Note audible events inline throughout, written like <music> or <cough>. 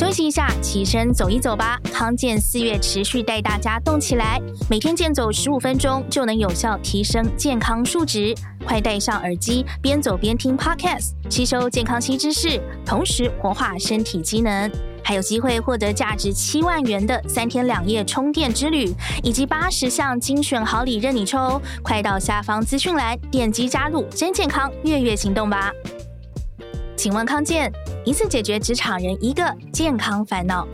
休息一下，起身走一走吧。康健四月持续带大家动起来，每天健走十五分钟就能有效提升健康数值。快戴上耳机，边走边听 Podcast，吸收健康新知识，同时活化身体机能，还有机会获得价值七万元的三天两夜充电之旅，以及八十项精选好礼任你抽。快到下方资讯栏点击加入真健康月月行动吧！请问康健，一次解决职场人一个健康烦恼。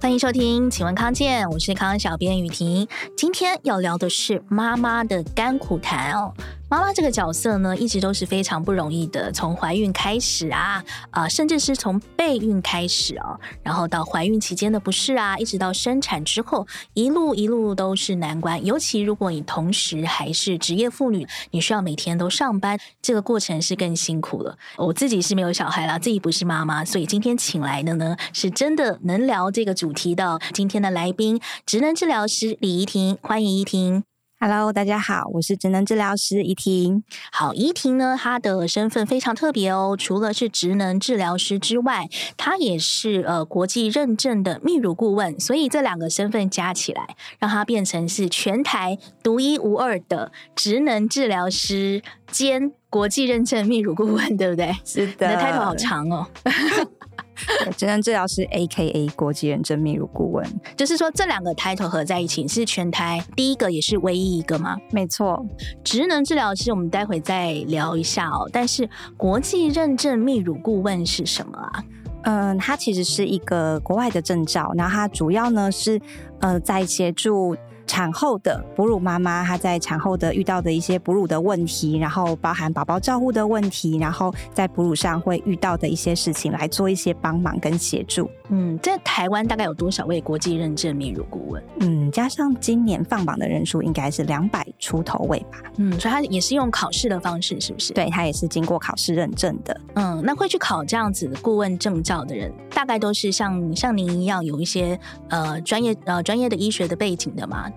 欢迎收听，请问康健，我是康小编雨婷，今天要聊的是妈妈的甘苦谈哦。妈妈这个角色呢，一直都是非常不容易的。从怀孕开始啊，啊、甚至是从备孕开始啊，然后到怀孕期间的不适啊，一直到生产之后，一路一路都是难关。尤其如果你同时还是职业妇女，你需要每天都上班，这个过程是更辛苦了。我自己是没有小孩啦，自己不是妈妈，所以今天请来的呢，是真的能聊这个主题的。今天的来宾，职能治疗师李怡婷，欢迎怡婷。Hello，大家好，我是职能治疗师怡婷。好，怡婷呢，她的身份非常特别哦，除了是职能治疗师之外，她也是呃国际认证的泌乳顾问，所以这两个身份加起来，让她变成是全台独一无二的职能治疗师兼国际认证泌乳顾问，对不对？是的，你的 title 好长哦。<laughs> <laughs> 职能治疗师 A.K.A 国际认证泌乳顾问，就是说这两个 title 合在一起是全台第一个，也是唯一一个吗？没错，职能治疗师我们待会再聊一下哦。但是国际认证泌乳顾问是什么啊？嗯，它其实是一个国外的证照，然后它主要呢是呃在协助。产后的哺乳妈妈，她在产后的遇到的一些哺乳的问题，然后包含宝宝照顾的问题，然后在哺乳上会遇到的一些事情，来做一些帮忙跟协助。嗯，在台湾大概有多少位国际认证泌乳顾问？嗯，加上今年放榜的人数，应该是两百出头位吧。嗯，所以他也是用考试的方式，是不是？对，他也是经过考试认证的。嗯，那会去考这样子的顾问证照的人，大概都是像像您一样有一些呃专业呃专业的医学的背景的吗？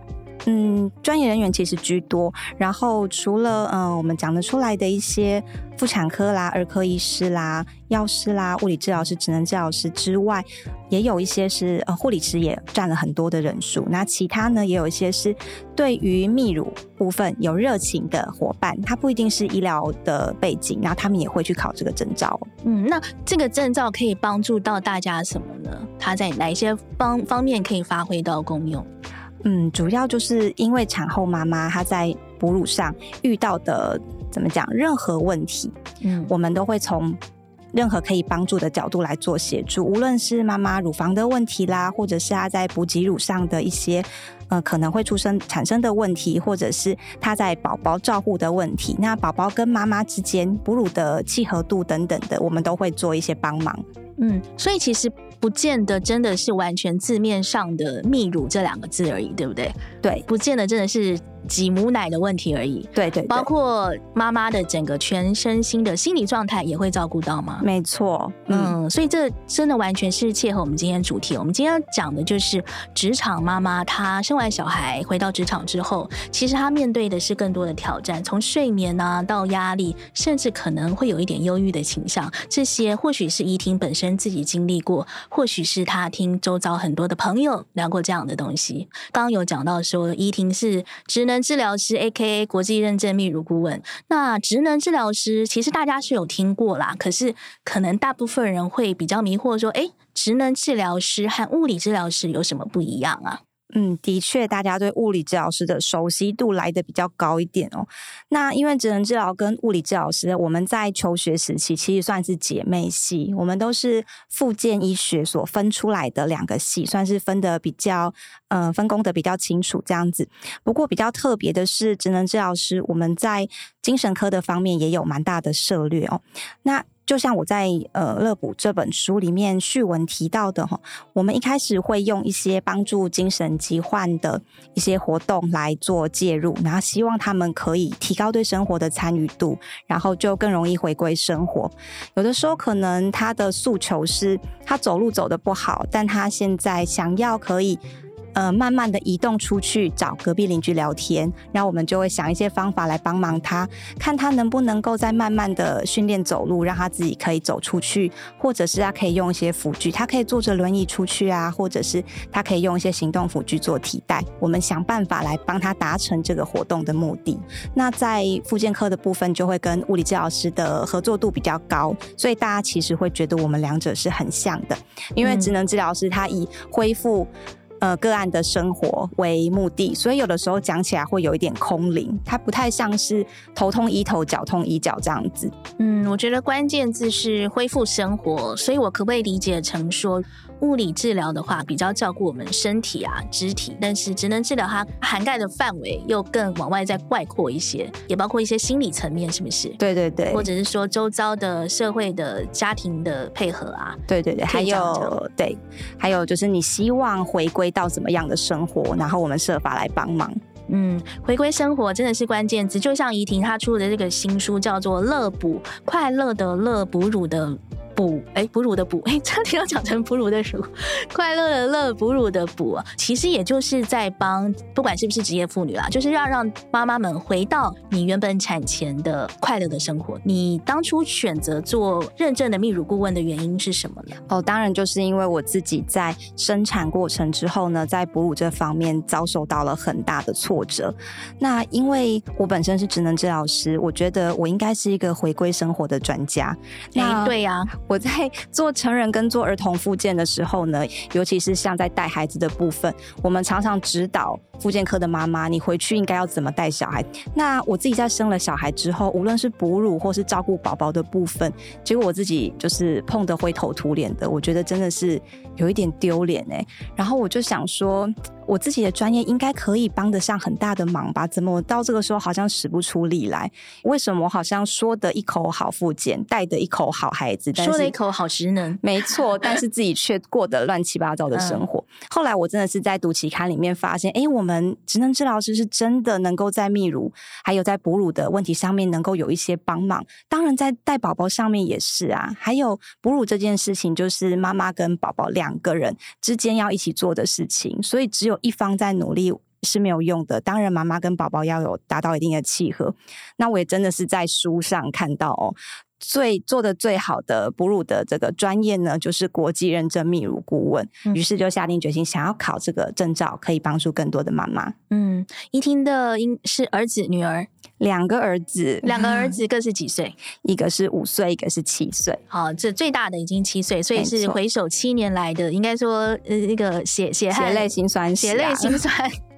嗯，专业人员其实居多。然后除了嗯、呃，我们讲得出来的一些妇产科啦、儿科医师啦、药师啦、物理治疗师、职能治疗师之外，也有一些是呃护理师也占了很多的人数。那其他呢，也有一些是对于泌乳部分有热情的伙伴，他不一定是医疗的背景，然后他们也会去考这个证照。嗯，那这个证照可以帮助到大家什么呢？它在哪一些方方面可以发挥到功用？嗯，主要就是因为产后妈妈她在哺乳上遇到的怎么讲，任何问题，嗯，我们都会从任何可以帮助的角度来做协助，无论是妈妈乳房的问题啦，或者是她在补给乳上的一些呃可能会出生产生的问题，或者是她在宝宝照护的问题，那宝宝跟妈妈之间哺乳的契合度等等的，我们都会做一些帮忙。嗯，所以其实。不见得真的是完全字面上的泌乳这两个字而已，对不对？对，不见得真的是。挤母奶的问题而已，对，对对，包括妈妈的整个全身心的心理状态也会照顾到吗？没错，嗯，所以这真的完全是切合我们今天主题。我们今天要讲的就是职场妈妈，她生完小孩回到职场之后，其实她面对的是更多的挑战，从睡眠啊到压力，甚至可能会有一点忧郁的倾向。这些或许是怡婷本身自己经历过，或许是她听周遭很多的朋友聊过这样的东西。刚刚有讲到说，怡婷是职能能治疗师 （A.K.A. 国际认证泌乳顾问）。那职能治疗师其实大家是有听过啦，可是可能大部分人会比较迷惑，说：“诶，职能治疗师和物理治疗师有什么不一样啊？”嗯，的确，大家对物理治疗师的熟悉度来得比较高一点哦。那因为职能治疗跟物理治疗师，我们在求学时期其实算是姐妹系，我们都是复健医学所分出来的两个系，算是分得比较，嗯、分工的比较清楚这样子。不过比较特别的是，职能治疗师我们在精神科的方面也有蛮大的涉略哦。那就像我在呃《乐补》这本书里面序文提到的哈，我们一开始会用一些帮助精神疾患的一些活动来做介入，然后希望他们可以提高对生活的参与度，然后就更容易回归生活。有的时候可能他的诉求是他走路走得不好，但他现在想要可以呃慢慢的移动出去找隔壁邻居聊天，然后我们就会想一些方法来帮忙他，看他能不能够再慢慢的训练走路，让他自己可以走出去，或者是他可以用一些辅具，他可以坐着轮椅出去啊，或者是他可以用一些行动辅具做替代，我们想办法来帮他达成这个活动的目的。那在复健科的部分就会跟物理治疗师的合作度比较高，所以大家其实会觉得我们两者是很像的，因为职能治疗师他以恢复呃个案的生活为目的，所以有的时候讲起来会有一点空灵，它不太像是头痛医头，脚痛医脚这样子。嗯，我觉得关键字是恢复生活，所以我可不可以理解成说？物理治疗的话，比较照顾我们身体啊、肢体，但是职能治疗它涵盖的范围又更往外再外扩一些，也包括一些心理层面，是不是？对对对，或者是说周遭的社会的家庭的配合啊，对对对，还有对，还有就是你希望回归到怎么样的生活，然后我们设法来帮忙。嗯，回归生活真的是关键词，就像怡婷她出的这个新书叫做《乐补》，快乐的乐，哺乳的。哺哎，哺乳的哺 <laughs> 哎，差点要讲成哺乳的乳，<laughs> 快乐的乐，哺乳的哺，其实也就是在帮，不管是不是职业妇女啦，就是要让妈妈们回到你原本产前的快乐的生活。你当初选择做认证的泌乳顾问的原因是什么呢？哦，当然就是因为我自己在生产过程之后呢，在哺乳这方面遭受到了很大的挫折。那因为我本身是职能治疗师，我觉得我应该是一个回归生活的专家。那对呀。我在做成人跟做儿童复健的时候呢，<laughs> 尤其是像在带孩子的部分，我们常常指导复健科的妈妈，你回去应该要怎么带小孩。那我自己在生了小孩之后，无论是哺乳或是照顾宝宝的部分，结果我自己就是碰得灰头土脸的，我觉得真的是有一点丢脸哎。然后我就想说。我自己的专业应该可以帮得上很大的忙吧？怎么我到这个时候好像使不出力来？为什么我好像说的一口好复健，带的一口好孩子，但是说的一口好职能？没错，但是自己却过得乱七八糟的生活。后来我真的是在读期刊里面发现，哎，我们职能治疗师是真的能够在泌乳还有在哺乳的问题上面能够有一些帮忙。当然，在带宝宝上面也是啊。还有哺乳这件事情，就是妈妈跟宝宝两个人之间要一起做的事情，所以只。有一方在努力是没有用的，当然妈妈跟宝宝要有达到一定的契合。那我也真的是在书上看到哦，最做的最好的哺乳的这个专业呢，就是国际认证泌乳顾问。于、嗯、是就下定决心想要考这个证照，可以帮助更多的妈妈。嗯，依婷的应是儿子女儿，两个儿子，两个儿 <laughs> 子各是几岁？一个是五岁，一个是七岁。好，这最大的已经七岁，所以是回首七年来的，应该说呃那个血血汗、血泪辛酸、血泪辛酸。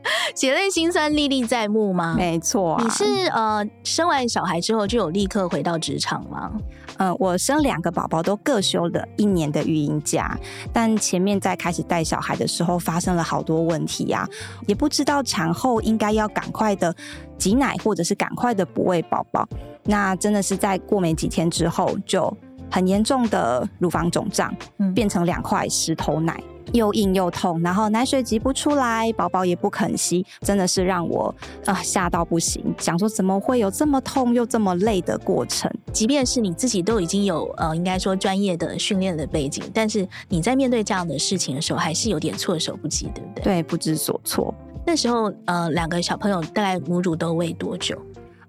<laughs> 血泪心酸历历在目吗？没错、啊，你是呃生完小孩之后就有立刻回到职场吗？嗯、呃，我生两个宝宝都各休了一年的育婴假，但前面在开始带小孩的时候发生了好多问题呀、啊，也不知道产后应该要赶快的挤奶或者是赶快的哺喂宝宝，那真的是在过没几天之后就很严重的乳房肿胀，嗯，变成两块石头奶。又硬又痛，然后奶水挤不出来，宝宝也不肯吸，真的是让我啊吓到不行。想说怎么会有这么痛又这么累的过程？即便是你自己都已经有呃，应该说专业的训练的背景，但是你在面对这样的事情的时候，还是有点措手不及，对不对？对，不知所措。那时候呃，两个小朋友大概母乳都喂多久？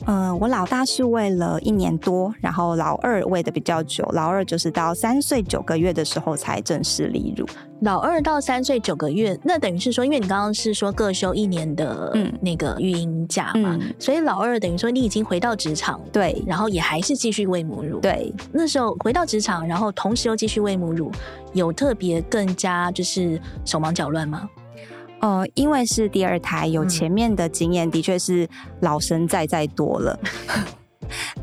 嗯、呃，我老大是喂了一年多，然后老二喂的比较久，老二就是到三岁九个月的时候才正式离乳。老二到三岁九个月，那等于是说，因为你刚刚是说各休一年的那个育婴假嘛，嗯、所以老二等于说你已经回到职场，对，然后也还是继续喂母乳，对。那时候回到职场，然后同时又继续喂母乳，有特别更加就是手忙脚乱吗？呃，因为是第二胎，有前面的经验，的确是老神在在多了。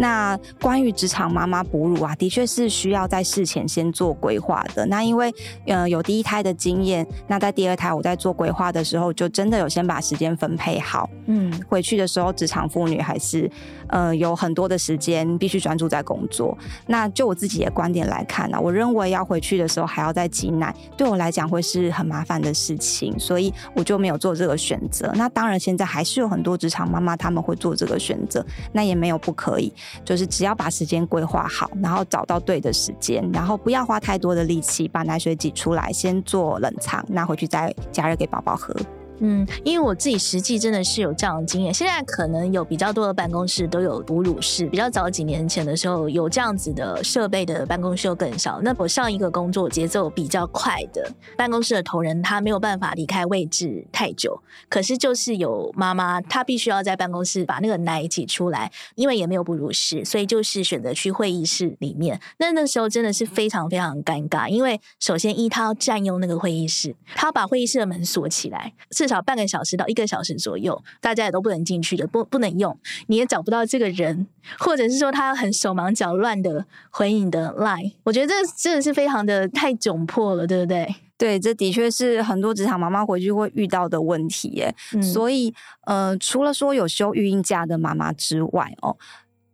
那关于职场妈妈哺乳啊，的确是需要在事前先做规划的。那因为呃有第一胎的经验，那在第二胎我在做规划的时候，就真的有先把时间分配好。嗯，回去的时候，职场妇女还是呃有很多的时间必须专注在工作。那就我自己的观点来看呢、啊，我认为要回去的时候还要再挤奶，对我来讲会是很麻烦的事情，所以我就没有做这个选择。那当然现在还是有很多职场妈妈他们会做这个选择，那也没有不可以。就是只要把时间规划好，然后找到对的时间，然后不要花太多的力气把奶水挤出来，先做冷藏，拿回去再加热给宝宝喝。嗯，因为我自己实际真的是有这样的经验。现在可能有比较多的办公室都有哺乳室，比较早几年前的时候有这样子的设备的办公室又更少。那我上一个工作节奏比较快的办公室的同仁，他没有办法离开位置太久。可是就是有妈妈，她必须要在办公室把那个奶挤出来，因为也没有哺乳室，所以就是选择去会议室里面。那那时候真的是非常非常尴尬，因为首先一他要占用那个会议室，他要把会议室的门锁起来。至少半个小时到一个小时左右，大家也都不能进去的，不不能用，你也找不到这个人，或者是说他很手忙脚乱的回你的 line，我觉得这真的是非常的太窘迫了，对不对？对，这的确是很多职场妈妈回去会遇到的问题耶。嗯、所以，呃，除了说有休育婴假的妈妈之外，哦。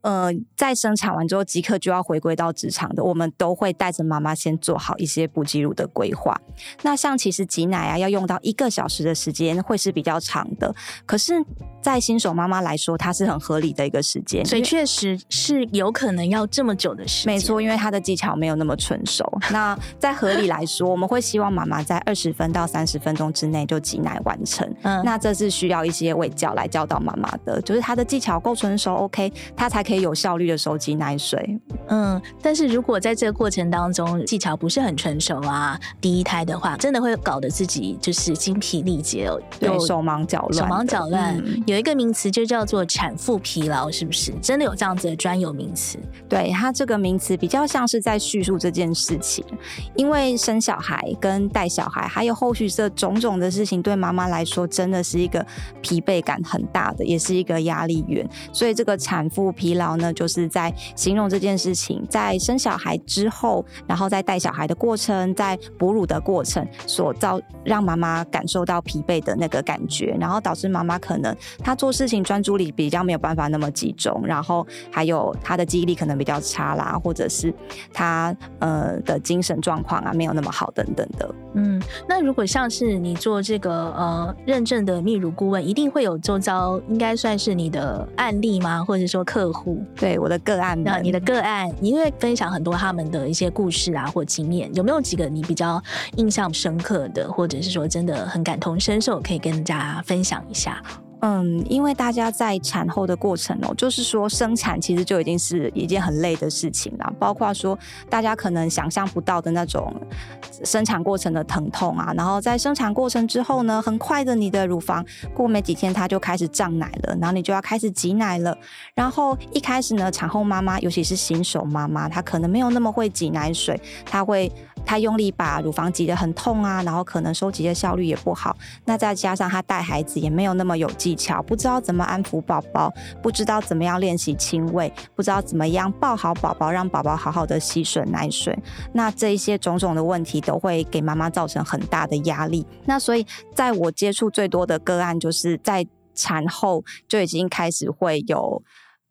呃，在生产完之后即刻就要回归到职场的，我们都会带着妈妈先做好一些哺挤乳的规划。那像其实挤奶啊，要用到一个小时的时间，会是比较长的。可是，在新手妈妈来说，它是很合理的一个时间，所以确实是有可能要这么久的时间。没错，因为她的技巧没有那么纯熟。那在合理来说，我们会希望妈妈在二十分到三十分钟之内就挤奶完成。嗯，那这是需要一些喂教来教导妈妈的，就是她的技巧够纯熟，OK，她才。可以有效率的收集奶水，嗯，但是如果在这个过程当中技巧不是很成熟啊，第一胎的话，真的会搞得自己就是精疲力竭哦，对，手忙脚乱，手忙脚乱。嗯、有一个名词就叫做产妇疲劳，是不是？真的有这样子的专有名词？对，它这个名词比较像是在叙述这件事情，因为生小孩跟带小孩还有后续这种种的事情，对妈妈来说真的是一个疲惫感很大的，也是一个压力源，所以这个产妇疲劳。然后呢，就是在形容这件事情，在生小孩之后，然后在带小孩的过程，在哺乳的过程，所造让妈妈感受到疲惫的那个感觉，然后导致妈妈可能她做事情专注力比较没有办法那么集中，然后还有她的记忆力可能比较差啦，或者是她呃的精神状况啊没有那么好等等的。嗯，那如果像是你做这个呃认证的泌乳顾问，一定会有周遭应该算是你的案例吗？或者说客户？对我的个案，那你的个案，你会分享很多他们的一些故事啊，或经验，有没有几个你比较印象深刻的，或者是说真的很感同身受，可以跟大家分享一下？嗯，因为大家在产后的过程哦，就是说生产其实就已经是一件很累的事情了，包括说大家可能想象不到的那种生产过程的疼痛啊，然后在生产过程之后呢，很快的你的乳房过没几天它就开始胀奶了，然后你就要开始挤奶了，然后一开始呢，产后妈妈尤其是新手妈妈，她可能没有那么会挤奶水，她会。他用力把乳房挤得很痛啊，然后可能收集的效率也不好。那再加上他带孩子也没有那么有技巧，不知道怎么安抚宝宝，不知道怎么样练习亲喂，不知道怎么样抱好宝宝，让宝宝好好的吸吮奶水。那这一些种种的问题都会给妈妈造成很大的压力。那所以在我接触最多的个案，就是在产后就已经开始会有。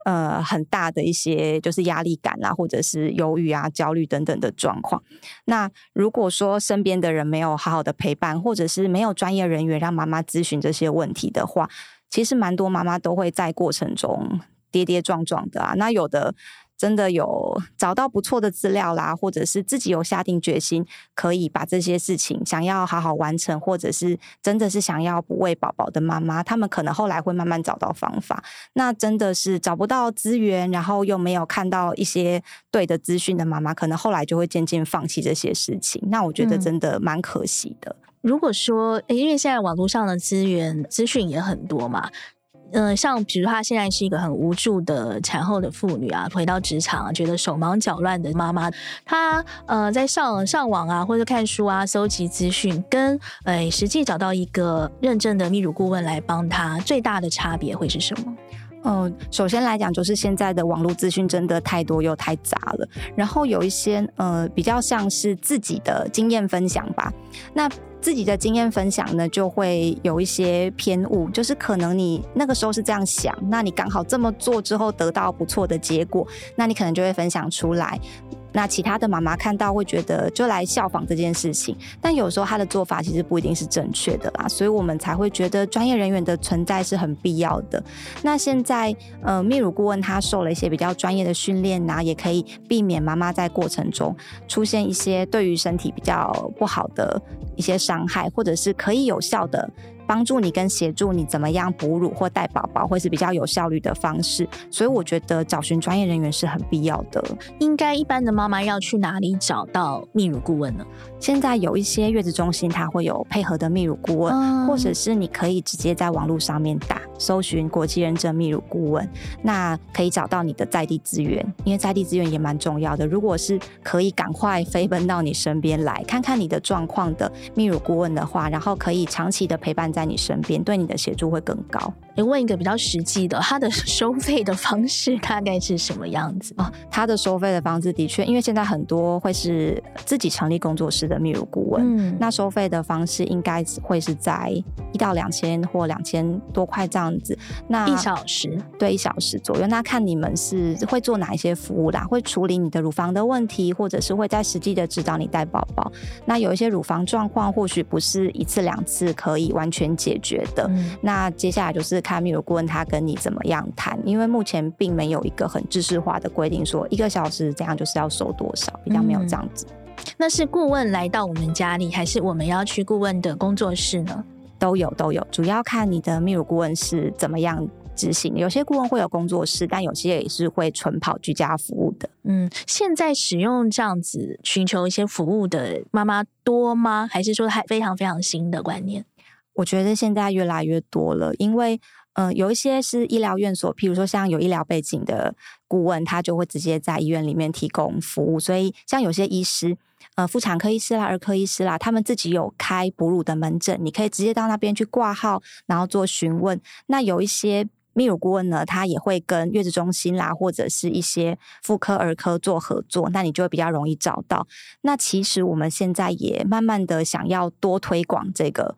呃，很大的一些就是压力感啊，或者是忧郁啊、焦虑等等的状况。那如果说身边的人没有好好的陪伴，或者是没有专业人员让妈妈咨询这些问题的话，其实蛮多妈妈都会在过程中跌跌撞撞的啊。那有的。真的有找到不错的资料啦，或者是自己有下定决心，可以把这些事情想要好好完成，或者是真的是想要不喂宝宝的妈妈，他们可能后来会慢慢找到方法。那真的是找不到资源，然后又没有看到一些对的资讯的妈妈，可能后来就会渐渐放弃这些事情。那我觉得真的蛮可惜的。嗯，如果说，因为现在网络上的资源资讯也很多嘛。嗯、像比如她现在是一个很无助的产后的妇女啊，回到职场啊，觉得手忙脚乱的妈妈，她呃在上上网啊，或者看书啊，搜集资讯，跟呃实际找到一个认证的泌乳顾问来帮她，最大的差别会是什么？嗯、首先来讲，就是现在的网络资讯真的太多又太杂了，然后有一些呃比较像是自己的经验分享吧，那。自己的经验分享呢，就会有一些偏误，就是可能你那个时候是这样想，那你刚好这么做之后得到不错的结果，那你可能就会分享出来。那其他的妈妈看到会觉得就来效仿这件事情，但有时候她的做法其实不一定是正确的啦，所以我们才会觉得专业人员的存在是很必要的。那现在呃，泌乳顾问他受了一些比较专业的训练呐，也可以避免妈妈在过程中出现一些对于身体比较不好的一些伤害，或者是可以有效的。帮助你跟协助你怎么样哺乳或带宝宝，会是比较有效率的方式。所以我觉得找寻专业人员是很必要的。应该一般的妈妈要去哪里找到泌乳顾问呢？现在有一些月子中心，它会有配合的泌乳顾问，嗯、或者是你可以直接在网络上面打搜寻国际认证泌乳顾问，那可以找到你的在地资源，因为在地资源也蛮重要的。如果是可以赶快飞奔到你身边来看看你的状况的泌乳顾问的话，然后可以长期的陪伴在你身边，对你的协助会更高。你问一个比较实际的，他的 <laughs> 收费的方式大概是什么样子啊？他的收费的方式的确，因为现在很多会是自己成立工作室的泌乳顾问，嗯，那收费的方式应该会是在一到两千或两千多块这样子。那一小时，对，一小时左右。那看你们是会做哪一些服务啦？会处理你的乳房的问题，或者是会在实际的指导你带宝宝。那有一些乳房状况，或许不是一次两次可以完全解决的。嗯、那接下来就是看泌乳顾问他跟你怎么样谈，因为目前并没有一个很制式化的规定，说一个小时这样就是要收多少，比较没有这样子。嗯、那是顾问来到我们家里，还是我们要去顾问的工作室呢？都有都有，主要看你的泌乳顾问是怎么样执行。有些顾问会有工作室，但有些也是会纯跑居家服务的。嗯，现在使用这样子寻求一些服务的妈妈多吗？还是说还非常非常新的观念？我觉得现在越来越多了，因为嗯、呃，有一些是医疗院所，譬如说像有医疗背景的顾问，他就会直接在医院里面提供服务。所以像有些医师，呃，妇产科医师啦、儿科医师啦，他们自己有开哺乳的门诊，你可以直接到那边去挂号，然后做询问。那有一些泌乳顾问呢，他也会跟月子中心啦，或者是一些妇科、儿科做合作，那你就会比较容易找到。那其实我们现在也慢慢的想要多推广这个。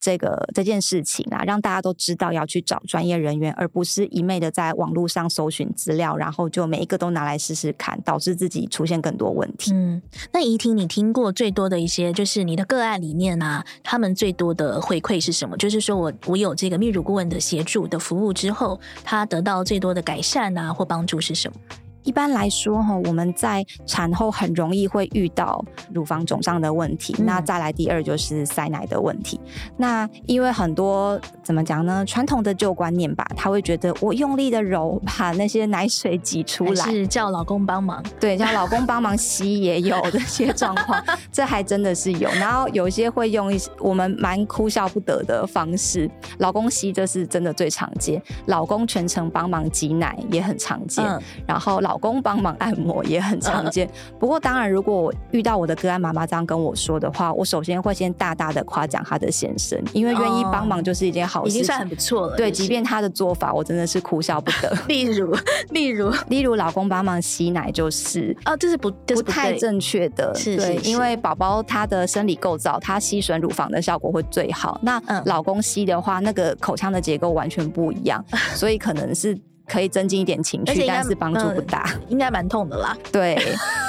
这个这件事情啊，让大家都知道要去找专业人员，而不是一昧的在网络上搜寻资料，然后就每一个都拿来试试看，导致自己出现更多问题。嗯，那怡婷，你听过最多的一些，就是你的个案里面啊，他们最多的回馈是什么？就是说我我有这个泌乳顾问的协助的服务之后，他得到最多的改善啊或帮助是什么？一般来说，哈，我们在产后很容易会遇到乳房肿胀的问题。嗯、那再来第二就是塞奶的问题。那因为很多怎么讲呢？传统的旧观念吧，他会觉得我用力的揉，把那些奶水挤出来，是叫老公帮忙。对，叫老公帮忙吸也有这些状况，<laughs> 这还真的是有。然后有些会用一些我们蛮哭笑不得的方式，老公吸这是真的最常见，老公全程帮忙挤奶也很常见。嗯、然后老老公帮忙按摩也很常见，不过当然，如果我遇到我的个案妈妈这样跟我说的话，我首先会先大大的夸奖她的先生，因为愿意帮忙就是一件好事，已经算很不错了。对，即便他的做法，我真的是哭笑不得。<laughs> <laughs> 例如，例如，例如，老公帮忙吸奶就是哦，这是不不太正确的，是对，因为宝宝他的生理构造，他吸吮乳房的效果会最好。那老公吸的话，那个口腔的结构完全不一样，<laughs> 所以可能是。可以增进一点情绪，但是帮助不大，嗯、<laughs> 应该蛮痛的啦。<laughs> 对，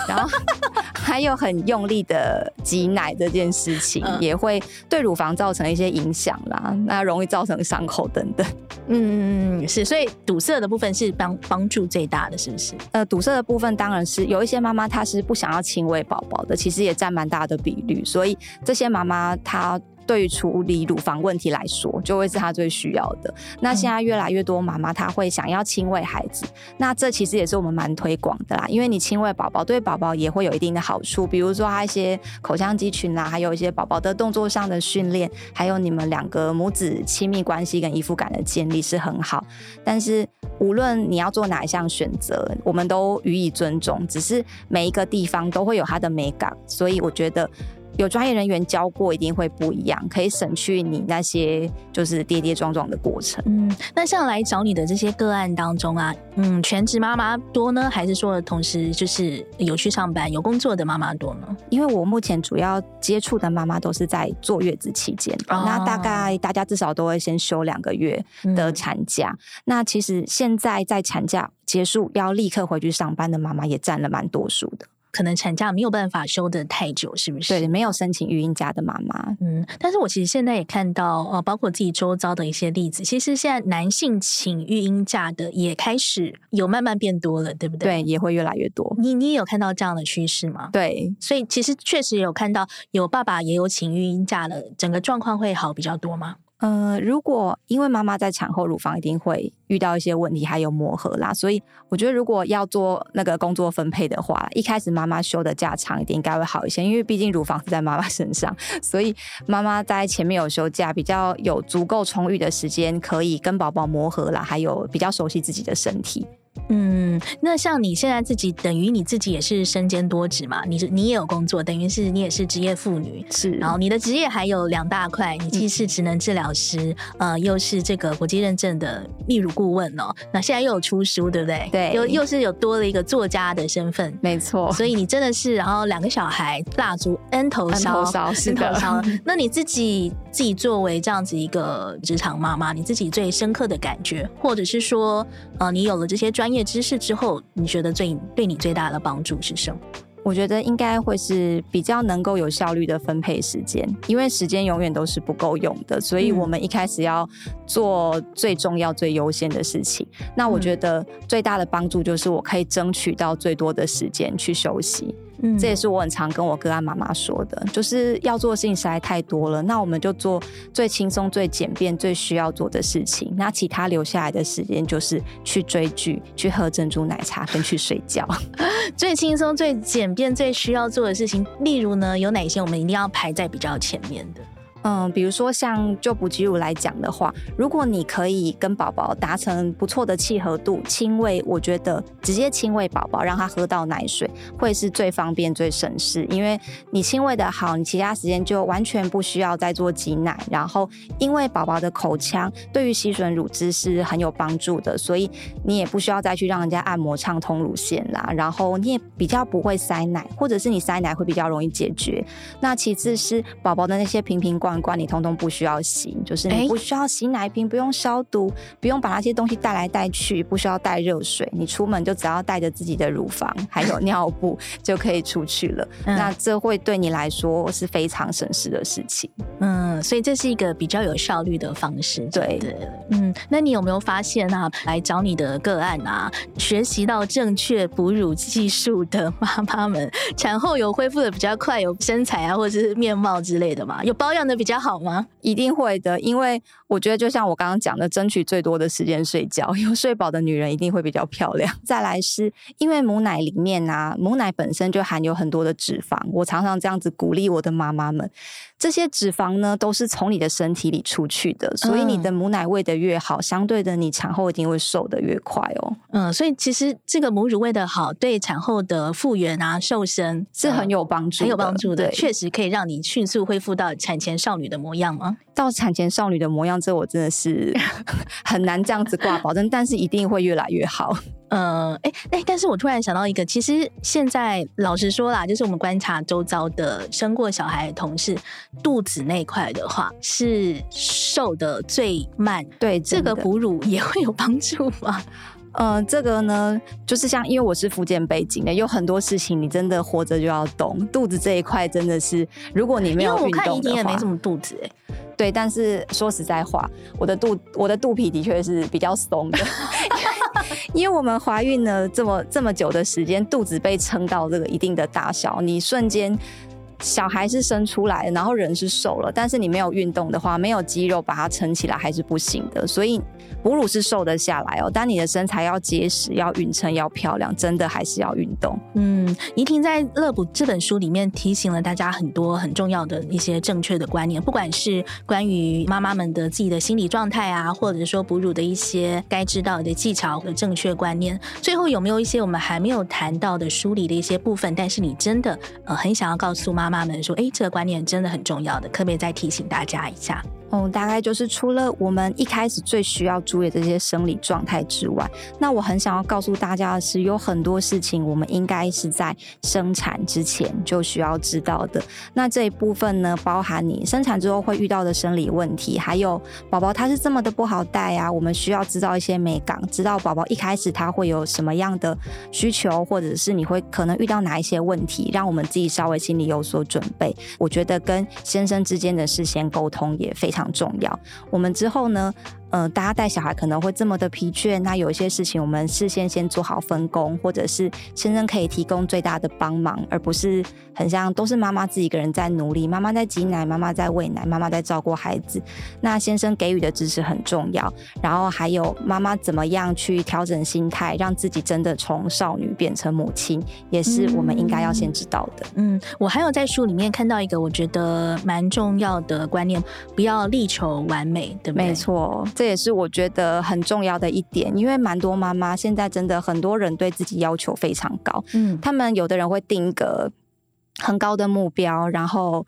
然后 <laughs> 还有很用力的挤奶这件事情，嗯、也会对乳房造成一些影响啦，那容易造成伤口等等。嗯，是，所以堵塞的部分是帮帮助最大的，是不是？呃，堵塞的部分当然是有一些妈妈她是不想要亲喂宝宝的，其实也占蛮大的比率，所以这些妈妈她。对于处理乳房问题来说，就会是他最需要的。那现在越来越多妈妈，她会想要亲喂孩子，那这其实也是我们蛮推广的啦。因为你亲喂宝宝，对宝宝也会有一定的好处，比如说他一些口腔肌群啦，还有一些宝宝的动作上的训练，还有你们两个母子亲密关系跟依附感的建立是很好。但是无论你要做哪一项选择，我们都予以尊重。只是每一个地方都会有它的美感，所以我觉得。有专业人员教过，一定会不一样，可以省去你那些就是跌跌撞撞的过程。嗯，那像来找你的这些个案当中啊，嗯，全职妈妈多呢，还是说同时就是有去上班、有工作的妈妈多呢？因为我目前主要接触的妈妈都是在坐月子期间，哦、那大概大家至少都会先休两个月的产假。嗯、那其实现在在产假结束要立刻回去上班的妈妈也占了蛮多数的。可能产假没有办法休得太久，是不是？对，没有申请育婴假的妈妈，嗯，但是我其实现在也看到，呃，包括自己周遭的一些例子，其实现在男性请育婴假的也开始有慢慢变多了，对不对？对，也会越来越多。你你也有看到这样的趋势吗？对，所以其实确实有看到有爸爸也有请育婴假了，整个状况会好比较多吗？呃，如果因为妈妈在产后乳房一定会遇到一些问题，还有磨合啦，所以我觉得如果要做那个工作分配的话，一开始妈妈休的假长一点应该会好一些，因为毕竟乳房是在妈妈身上，<laughs> 所以妈妈在前面有休假，比较有足够充裕的时间可以跟宝宝磨合啦，还有比较熟悉自己的身体。嗯，那像你现在自己，等于你自己也是身兼多职嘛？你是你也有工作，等于是你也是职业妇女，是。然后你的职业还有两大块，你既是职能治疗师，嗯、呃，又是这个国际认证的泌乳顾问哦。那现在又有出书，对不对？对，又又是有多了一个作家的身份，没错。所以你真的是，然后两个小孩，蜡烛 N 头烧，N 头烧，是的。那你自己自己作为这样子一个职场妈妈，你自己最深刻的感觉，或者是说，呃，你有了这些专业知识之后，你觉得最对你最大的帮助是什么？我觉得应该会是比较能够有效率的分配时间，因为时间永远都是不够用的，所以我们一开始要做最重要、最优先的事情。那我觉得最大的帮助就是我可以争取到最多的时间去休息。嗯，这也是我很常跟我个案妈妈说的，就是要做的事情实在太多了，那我们就做最轻松、最简便、最需要做的事情，那其他留下来的时间就是去追剧、去喝珍珠奶茶跟去睡觉。<laughs> <laughs> 最轻松、最简便、最需要做的事情，例如呢，有哪些我们一定要排在比较前面的？嗯，比如说像就哺激乳来讲的话，如果你可以跟宝宝达成不错的契合度，亲喂，我觉得直接亲喂宝宝，让他喝到奶水，会是最方便、最省事。因为你亲喂的好，你其他时间就完全不需要再做挤奶。然后，因为宝宝的口腔对于吸吮乳汁是很有帮助的，所以你也不需要再去让人家按摩畅通乳腺啦。然后你也比较不会塞奶，或者是你塞奶会比较容易解决。那其次是宝宝的那些瓶瓶罐。罐你通通不需要洗，就是你不需要洗奶瓶，不用消毒，不用把那些东西带来带去，不需要带热水，你出门就只要带着自己的乳房 <laughs> 还有尿布就可以出去了。嗯、那这会对你来说是非常省事的事情。嗯，所以这是一个比较有效率的方式。对对，嗯，那你有没有发现啊，来找你的个案啊，学习到正确哺乳技术的妈妈们，产后有恢复的比较快，有身材啊，或者是面貌之类的吗？有保养的比较好吗？一定会的，因为我觉得就像我刚刚讲的，争取最多的时间睡觉，<laughs> 有睡饱的女人一定会比较漂亮。再来是因为母奶里面啊，母奶本身就含有很多的脂肪，我常常这样子鼓励我的妈妈们。这些脂肪呢，都是从你的身体里出去的，所以你的母奶喂的越好，嗯、相对的，你产后一定会瘦的越快哦。嗯，所以其实这个母乳喂得好，对产后的复原啊、瘦身是很有帮助、嗯，很有帮助的，确实可以让你迅速恢复到产前少女的模样吗？到产前少女的模样，这我真的是 <laughs> 很难这样子挂保证，但是一定会越来越好。嗯，哎哎，但是我突然想到一个，其实现在老实说啦，就是我们观察周遭的生过小孩的同事，肚子那块的话是瘦的最慢。对，这个哺乳也会有帮助吗？呃，这个呢，就是像因为我是福建背景的，有很多事情你真的活着就要懂，肚子这一块真的是，如果你没有运动的话，因为我看一定也没什么肚子哎。对，但是说实在话，我的肚我的肚皮的确是比较松的。<laughs> <laughs> 因为我们怀孕了这么这么久的时间，肚子被撑到这个一定的大小，你瞬间小孩是生出来，然后人是瘦了，但是你没有运动的话，没有肌肉把它撑起来还是不行的，所以。哺乳是瘦得下来哦，但你的身材要结实、要匀称、要漂亮，真的还是要运动。嗯，怡婷在《乐哺》这本书里面提醒了大家很多很重要的一些正确的观念，不管是关于妈妈们的自己的心理状态啊，或者说哺乳的一些该知道的技巧和正确观念。最后有没有一些我们还没有谈到的书里的一些部分？但是你真的呃很想要告诉妈妈妈们说，哎，这个观念真的很重要的，可不可以再提醒大家一下？哦，大概就是除了我们一开始最需要注意的这些生理状态之外，那我很想要告诉大家的是，有很多事情我们应该是在生产之前就需要知道的。那这一部分呢，包含你生产之后会遇到的生理问题，还有宝宝他是这么的不好带啊，我们需要知道一些美感，知道宝宝一开始他会有什么样的需求，或者是你会可能遇到哪一些问题，让我们自己稍微心里有所准备。我觉得跟先生之间的事先沟通也非常重要。我们之后呢，呃，大家带小孩可能会这么的疲倦，那有一些事情我们事先先做好分工，或者是先生可以提供最大的帮忙，而不是很像都是妈妈自己一个人在努力，妈妈在挤奶，妈妈在喂奶，妈妈在照顾孩子。那先生给予的支持很重要，然后还有妈妈怎么样去调整心态，让自己真的从少女变成母亲，也是我们应该要先知道的。嗯，我还有在书里面看到一个我觉得蛮重要的观念，不要力求完美，对不对？没错。这也是我觉得很重要的一点，因为蛮多妈妈现在真的很多人对自己要求非常高，嗯，他们有的人会定一个很高的目标，然后。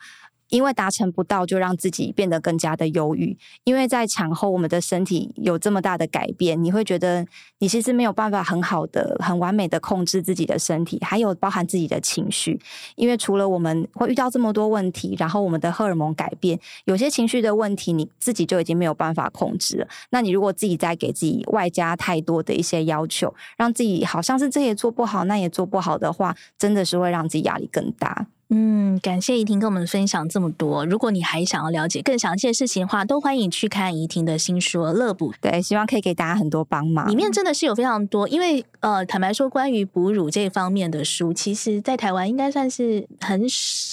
因为达成不到，就让自己变得更加的忧郁。因为在产后，我们的身体有这么大的改变，你会觉得你其实没有办法很好的、很完美的控制自己的身体，还有包含自己的情绪。因为除了我们会遇到这么多问题，然后我们的荷尔蒙改变，有些情绪的问题你自己就已经没有办法控制了。那你如果自己再给自己外加太多的一些要求，让自己好像是这也做不好，那也做不好的话，真的是会让自己压力更大。嗯，感谢怡婷跟我们分享这么多。如果你还想要了解更详细的事情的话，都欢迎去看怡婷的新书《乐哺》。对，希望可以给大家很多帮忙。里面真的是有非常多，因为呃，坦白说，关于哺乳这方面的书，其实在台湾应该算是很少。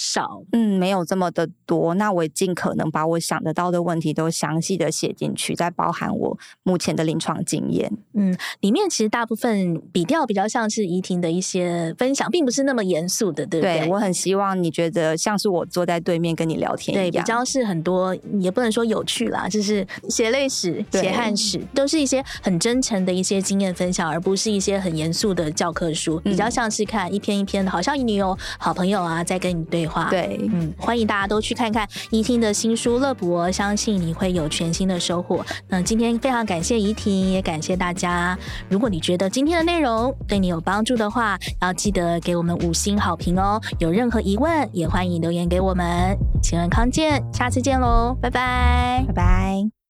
嗯，没有这么的多。那我也尽可能把我想得到的问题都详细的写进去，再包含我目前的临床经验。嗯，里面其实大部分笔调比较像是怡婷的一些分享，并不是那么严肃的，对不对？对，我很希望。你觉得像是我坐在对面跟你聊天一样，对，比较是很多，也不能说有趣啦，就是血泪史、血汗史，都是一些很真诚的一些经验分享，而不是一些很严肃的教科书，比较像是看一篇一篇的，好像你有好朋友啊在跟你对话。对，嗯，欢迎大家都去看看怡婷的新书《乐博》，相信你会有全新的收获。那今天非常感谢怡婷，也感谢大家。如果你觉得今天的内容对你有帮助的话，要记得给我们五星好评哦。有任何疑问，也欢迎留言给我们，请问康健，下次见喽，拜拜，拜拜。